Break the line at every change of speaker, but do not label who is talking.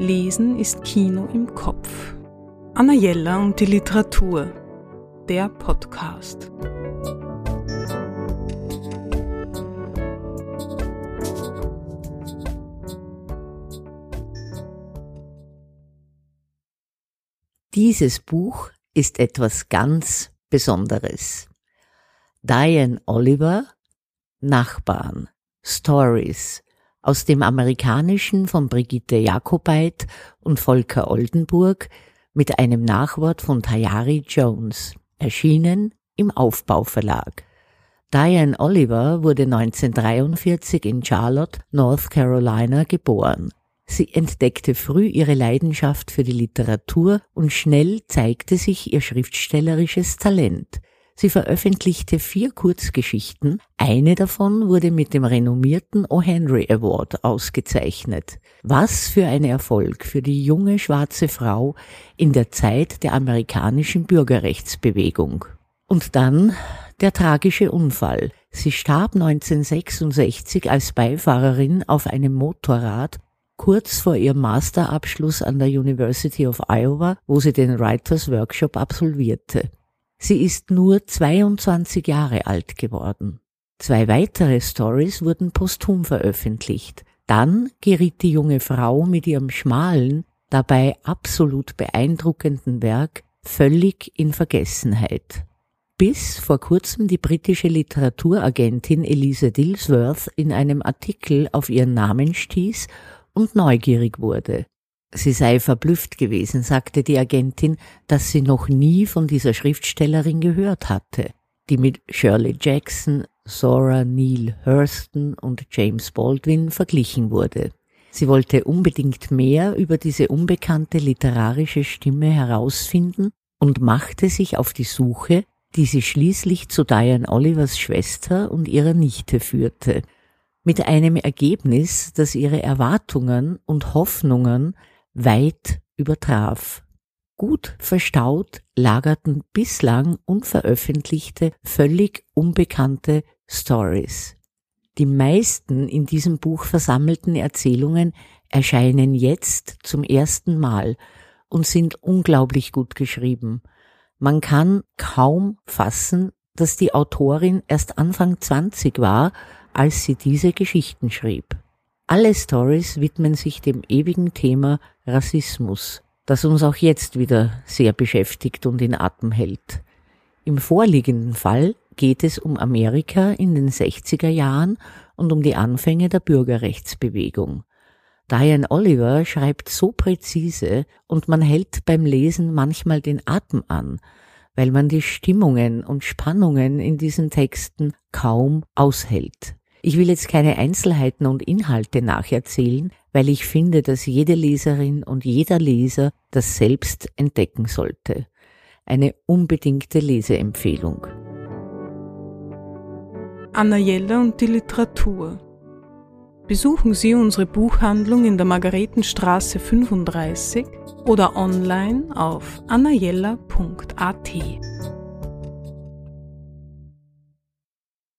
Lesen ist Kino im Kopf. Anna Jella und die Literatur. Der Podcast.
Dieses Buch ist etwas ganz Besonderes. Diane Oliver Nachbarn Stories aus dem Amerikanischen von Brigitte Jakobait und Volker Oldenburg mit einem Nachwort von Tayari Jones, erschienen im Aufbauverlag. Diane Oliver wurde 1943 in Charlotte, North Carolina geboren. Sie entdeckte früh ihre Leidenschaft für die Literatur und schnell zeigte sich ihr schriftstellerisches Talent. Sie veröffentlichte vier Kurzgeschichten. Eine davon wurde mit dem renommierten O. Henry Award ausgezeichnet. Was für ein Erfolg für die junge schwarze Frau in der Zeit der amerikanischen Bürgerrechtsbewegung. Und dann der tragische Unfall. Sie starb 1966 als Beifahrerin auf einem Motorrad kurz vor ihrem Masterabschluss an der University of Iowa, wo sie den Writers Workshop absolvierte. Sie ist nur 22 Jahre alt geworden. Zwei weitere Stories wurden posthum veröffentlicht. Dann geriet die junge Frau mit ihrem schmalen, dabei absolut beeindruckenden Werk völlig in Vergessenheit. Bis vor kurzem die britische Literaturagentin Elise Dilsworth in einem Artikel auf ihren Namen stieß und neugierig wurde. Sie sei verblüfft gewesen, sagte die Agentin, dass sie noch nie von dieser Schriftstellerin gehört hatte, die mit Shirley Jackson, Zora Neale Hurston und James Baldwin verglichen wurde. Sie wollte unbedingt mehr über diese unbekannte literarische Stimme herausfinden und machte sich auf die Suche, die sie schließlich zu Diane Olivers Schwester und ihrer Nichte führte, mit einem Ergebnis, das ihre Erwartungen und Hoffnungen weit übertraf. Gut verstaut lagerten bislang unveröffentlichte, völlig unbekannte Stories. Die meisten in diesem Buch versammelten Erzählungen erscheinen jetzt zum ersten Mal und sind unglaublich gut geschrieben. Man kann kaum fassen, dass die Autorin erst Anfang 20 war, als sie diese Geschichten schrieb. Alle Stories widmen sich dem ewigen Thema Rassismus, das uns auch jetzt wieder sehr beschäftigt und in Atem hält. Im vorliegenden Fall geht es um Amerika in den 60er Jahren und um die Anfänge der Bürgerrechtsbewegung. Diane Oliver schreibt so präzise und man hält beim Lesen manchmal den Atem an, weil man die Stimmungen und Spannungen in diesen Texten kaum aushält. Ich will jetzt keine Einzelheiten und Inhalte nacherzählen, weil ich finde, dass jede Leserin und jeder Leser das selbst entdecken sollte. Eine unbedingte Leseempfehlung.
Anna Jella und die Literatur. Besuchen Sie unsere Buchhandlung in der Margaretenstraße 35 oder online auf annajella.at.